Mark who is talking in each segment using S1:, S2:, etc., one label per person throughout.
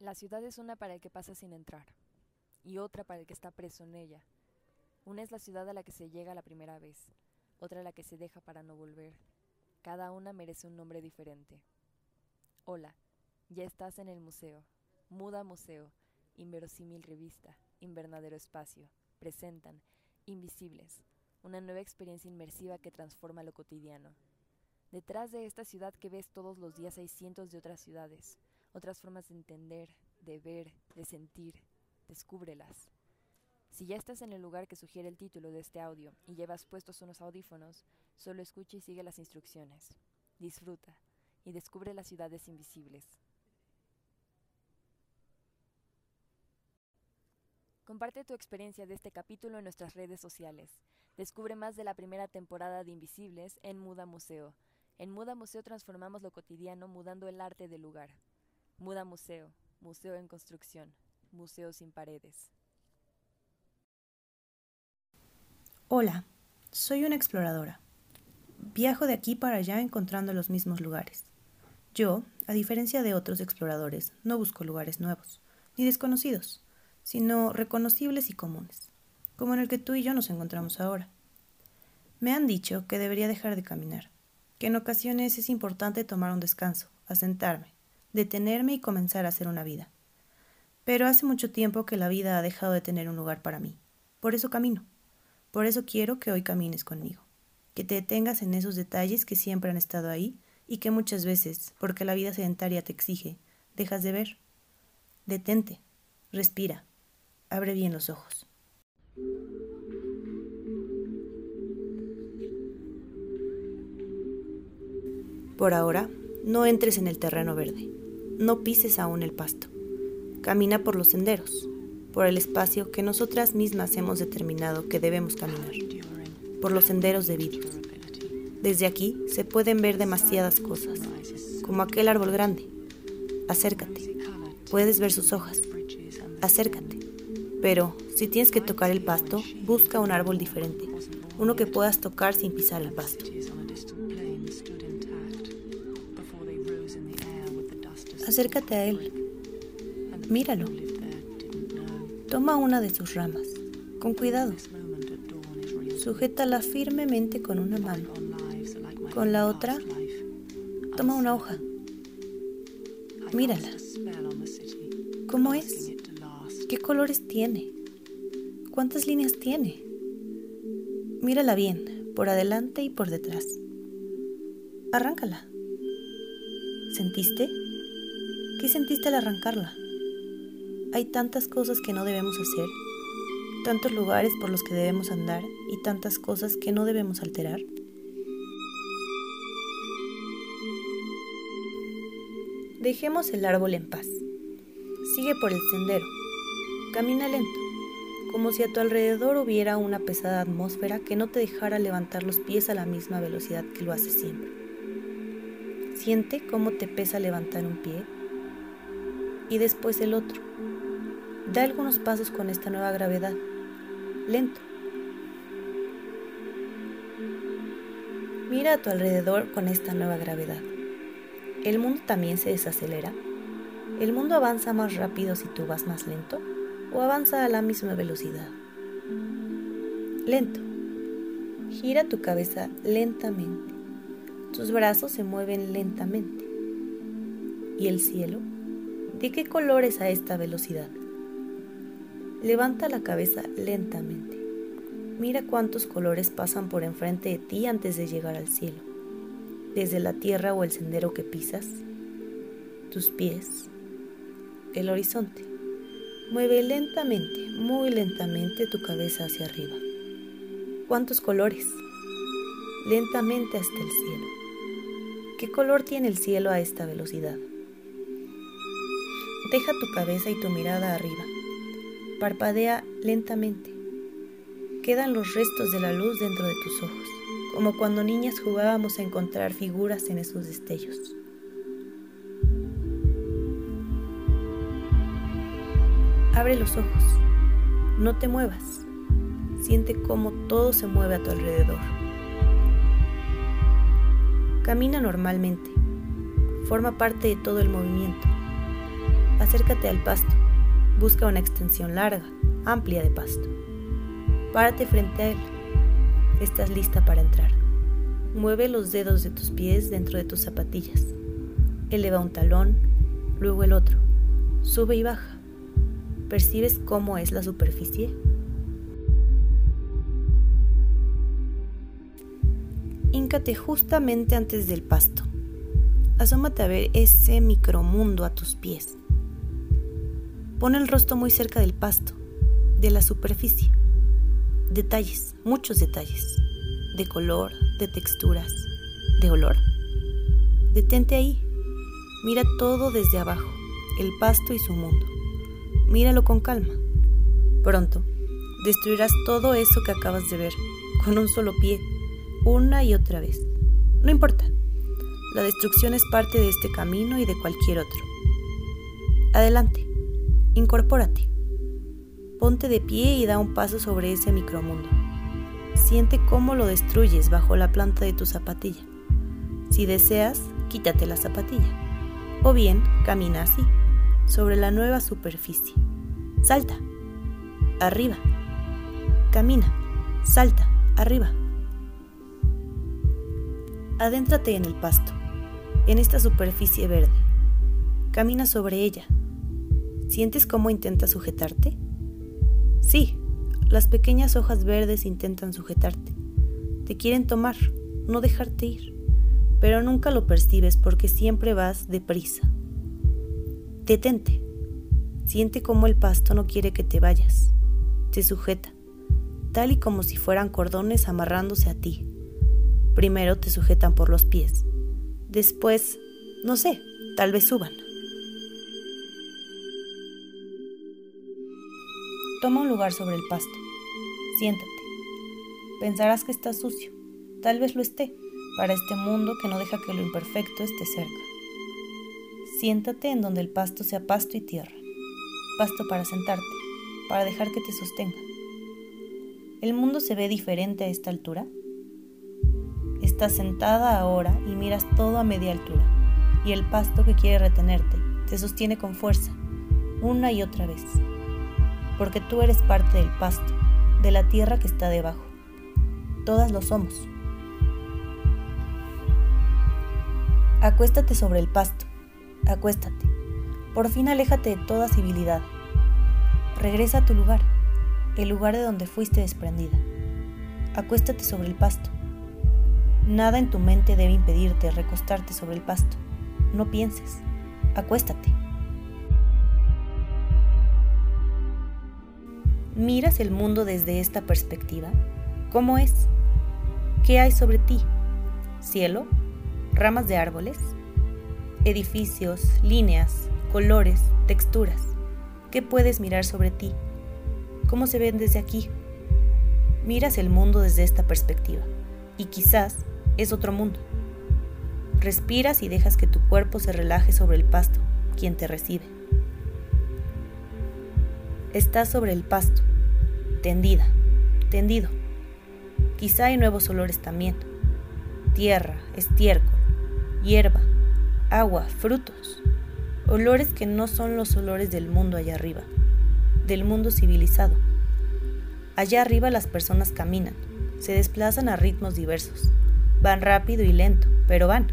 S1: La ciudad es una para el que pasa sin entrar, y otra para el que está preso en ella. Una es la ciudad a la que se llega la primera vez, otra a la que se deja para no volver. Cada una merece un nombre diferente. Hola, ya estás en el museo. Muda Museo, Inverosímil Revista, Invernadero Espacio, presentan Invisibles, una nueva experiencia inmersiva que transforma lo cotidiano. Detrás de esta ciudad que ves todos los días hay cientos de otras ciudades, otras formas de entender, de ver, de sentir. Descúbrelas. Si ya estás en el lugar que sugiere el título de este audio y llevas puestos unos audífonos, solo escucha y sigue las instrucciones. Disfruta y descubre las ciudades invisibles. Comparte tu experiencia de este capítulo en nuestras redes sociales. Descubre más de la primera temporada de Invisibles en Muda Museo. En Muda Museo transformamos lo cotidiano mudando el arte del lugar. Muda Museo, museo en construcción, museo sin paredes.
S2: Hola, soy una exploradora. Viajo de aquí para allá encontrando los mismos lugares. Yo, a diferencia de otros exploradores, no busco lugares nuevos, ni desconocidos, sino reconocibles y comunes, como en el que tú y yo nos encontramos ahora. Me han dicho que debería dejar de caminar, que en ocasiones es importante tomar un descanso, asentarme, detenerme y comenzar a hacer una vida. Pero hace mucho tiempo que la vida ha dejado de tener un lugar para mí. Por eso camino. Por eso quiero que hoy camines conmigo. Que te detengas en esos detalles que siempre han estado ahí y que muchas veces, porque la vida sedentaria te exige, dejas de ver. Detente. Respira. Abre bien los ojos. Por ahora, no entres en el terreno verde no pises aún el pasto. Camina por los senderos, por el espacio que nosotras mismas hemos determinado que debemos caminar, por los senderos de vida. Desde aquí se pueden ver demasiadas cosas, como aquel árbol grande. Acércate, puedes ver sus hojas. Acércate. Pero si tienes que tocar el pasto, busca un árbol diferente, uno que puedas tocar sin pisar el pasto. Acércate a él. Míralo. Toma una de sus ramas, con cuidado. Sujétala firmemente con una mano. Con la otra, toma una hoja. Mírala. ¿Cómo es? ¿Qué colores tiene? ¿Cuántas líneas tiene? Mírala bien, por adelante y por detrás. Arráncala. ¿Sentiste? ¿Qué sentiste al arrancarla? Hay tantas cosas que no debemos hacer, tantos lugares por los que debemos andar y tantas cosas que no debemos alterar. Dejemos el árbol en paz. Sigue por el sendero. Camina lento, como si a tu alrededor hubiera una pesada atmósfera que no te dejara levantar los pies a la misma velocidad que lo hace siempre. Siente cómo te pesa levantar un pie y después el otro. Da algunos pasos con esta nueva gravedad, lento. Mira a tu alrededor con esta nueva gravedad. ¿El mundo también se desacelera? ¿El mundo avanza más rápido si tú vas más lento o avanza a la misma velocidad? Lento. Gira tu cabeza lentamente. Tus brazos se mueven lentamente. ¿Y el cielo? ¿De qué colores a esta velocidad? Levanta la cabeza lentamente. Mira cuántos colores pasan por enfrente de ti antes de llegar al cielo. Desde la tierra o el sendero que pisas, tus pies, el horizonte. Mueve lentamente, muy lentamente tu cabeza hacia arriba. ¿Cuántos colores? Lentamente hasta el cielo. ¿Qué color tiene el cielo a esta velocidad? Deja tu cabeza y tu mirada arriba. Parpadea lentamente. Quedan los restos de la luz dentro de tus ojos, como cuando niñas jugábamos a encontrar figuras en esos destellos. Abre los ojos. No te muevas. Siente cómo todo se mueve a tu alrededor. Camina normalmente. Forma parte de todo el movimiento Acércate al pasto. Busca una extensión larga, amplia de pasto. Párate frente a él. Estás lista para entrar. Mueve los dedos de tus pies dentro de tus zapatillas. Eleva un talón, luego el otro. Sube y baja. ¿Percibes cómo es la superficie? Híncate justamente antes del pasto. Asómate a ver ese micromundo a tus pies. Pon el rostro muy cerca del pasto, de la superficie. Detalles, muchos detalles, de color, de texturas, de olor. Detente ahí. Mira todo desde abajo, el pasto y su mundo. Míralo con calma. Pronto, destruirás todo eso que acabas de ver, con un solo pie, una y otra vez. No importa. La destrucción es parte de este camino y de cualquier otro. Adelante, incorpórate. Ponte de pie y da un paso sobre ese micromundo. Siente cómo lo destruyes bajo la planta de tu zapatilla. Si deseas, quítate la zapatilla. O bien, camina así, sobre la nueva superficie. Salta. Arriba. Camina. Salta. Arriba. Adéntrate en el pasto, en esta superficie verde. Camina sobre ella. ¿Sientes cómo intenta sujetarte? Sí, las pequeñas hojas verdes intentan sujetarte. Te quieren tomar, no dejarte ir, pero nunca lo percibes porque siempre vas deprisa. Detente. Siente cómo el pasto no quiere que te vayas. Te sujeta, tal y como si fueran cordones amarrándose a ti. Primero te sujetan por los pies. Después, no sé, tal vez suban. Toma un lugar sobre el pasto. Siéntate. Pensarás que está sucio. Tal vez lo esté, para este mundo que no deja que lo imperfecto esté cerca. Siéntate en donde el pasto sea pasto y tierra. Pasto para sentarte, para dejar que te sostenga. ¿El mundo se ve diferente a esta altura? Estás sentada ahora y miras todo a media altura, y el pasto que quiere retenerte te sostiene con fuerza, una y otra vez porque tú eres parte del pasto, de la tierra que está debajo. Todas lo somos. Acuéstate sobre el pasto, acuéstate. Por fin aléjate de toda civilidad. Regresa a tu lugar, el lugar de donde fuiste desprendida. Acuéstate sobre el pasto. Nada en tu mente debe impedirte recostarte sobre el pasto. No pienses. Acuéstate. ¿Miras el mundo desde esta perspectiva? ¿Cómo es? ¿Qué hay sobre ti? ¿Cielo? ¿Ramas de árboles? ¿Edificios? ¿Líneas? ¿Colores? ¿Texturas? ¿Qué puedes mirar sobre ti? ¿Cómo se ven desde aquí? Miras el mundo desde esta perspectiva y quizás es otro mundo. Respiras y dejas que tu cuerpo se relaje sobre el pasto, quien te recibe. Estás sobre el pasto, tendida, tendido. Quizá hay nuevos olores también. Tierra, estiércol, hierba, agua, frutos. Olores que no son los olores del mundo allá arriba, del mundo civilizado. Allá arriba las personas caminan, se desplazan a ritmos diversos. Van rápido y lento, pero van.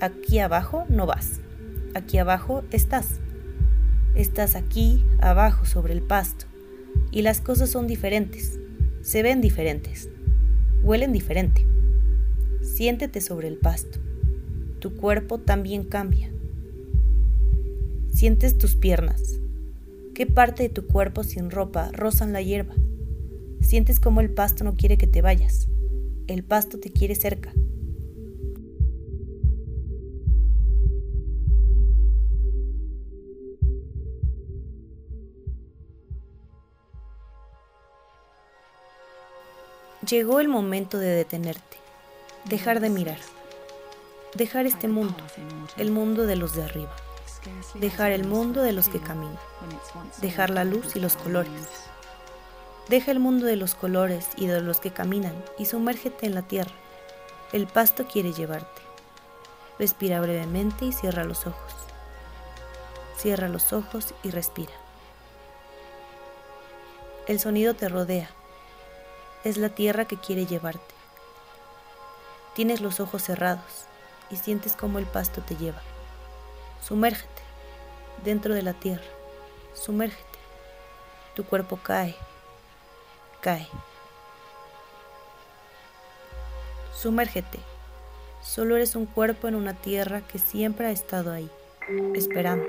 S2: Aquí abajo no vas. Aquí abajo estás. Estás aquí abajo sobre el pasto y las cosas son diferentes, se ven diferentes, huelen diferente. Siéntete sobre el pasto. Tu cuerpo también cambia. Sientes tus piernas. ¿Qué parte de tu cuerpo sin ropa rozan la hierba? Sientes como el pasto no quiere que te vayas. El pasto te quiere cerca. Llegó el momento de detenerte, dejar de mirar, dejar este mundo, el mundo de los de arriba, dejar el mundo de los que caminan, dejar la luz y los colores. Deja el mundo de los colores y de los que caminan y sumérgete en la tierra. El pasto quiere llevarte. Respira brevemente y cierra los ojos. Cierra los ojos y respira. El sonido te rodea. Es la tierra que quiere llevarte. Tienes los ojos cerrados y sientes cómo el pasto te lleva. Sumérgete dentro de la tierra. Sumérgete. Tu cuerpo cae, cae. Sumérgete. Solo eres un cuerpo en una tierra que siempre ha estado ahí, esperando,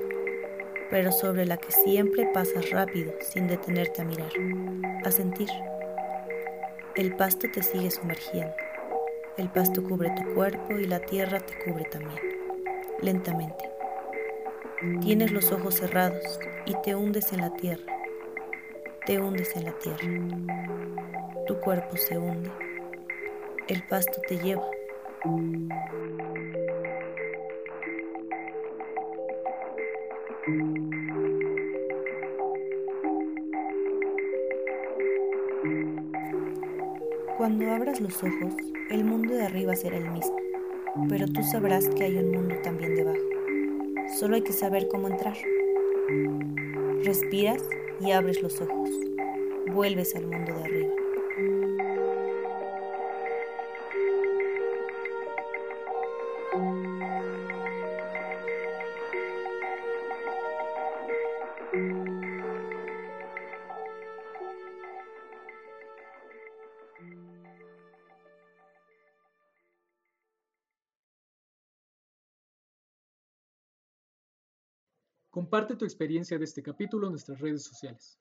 S2: pero sobre la que siempre pasas rápido sin detenerte a mirar, a sentir. El pasto te sigue sumergiendo. El pasto cubre tu cuerpo y la tierra te cubre también, lentamente. Tienes los ojos cerrados y te hundes en la tierra. Te hundes en la tierra. Tu cuerpo se hunde. El pasto te lleva. Cuando abras los ojos, el mundo de arriba será el mismo, pero tú sabrás que hay un mundo también debajo. Solo hay que saber cómo entrar. Respiras y abres los ojos. Vuelves al mundo de arriba.
S3: Comparte tu experiencia de este capítulo en nuestras redes sociales.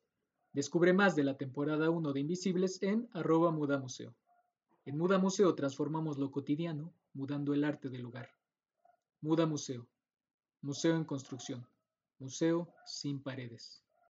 S3: Descubre más de la temporada 1 de Invisibles en arroba mudamuseo. En Muda Museo transformamos lo cotidiano, mudando el arte del lugar. Muda Museo. Museo en construcción. Museo sin paredes.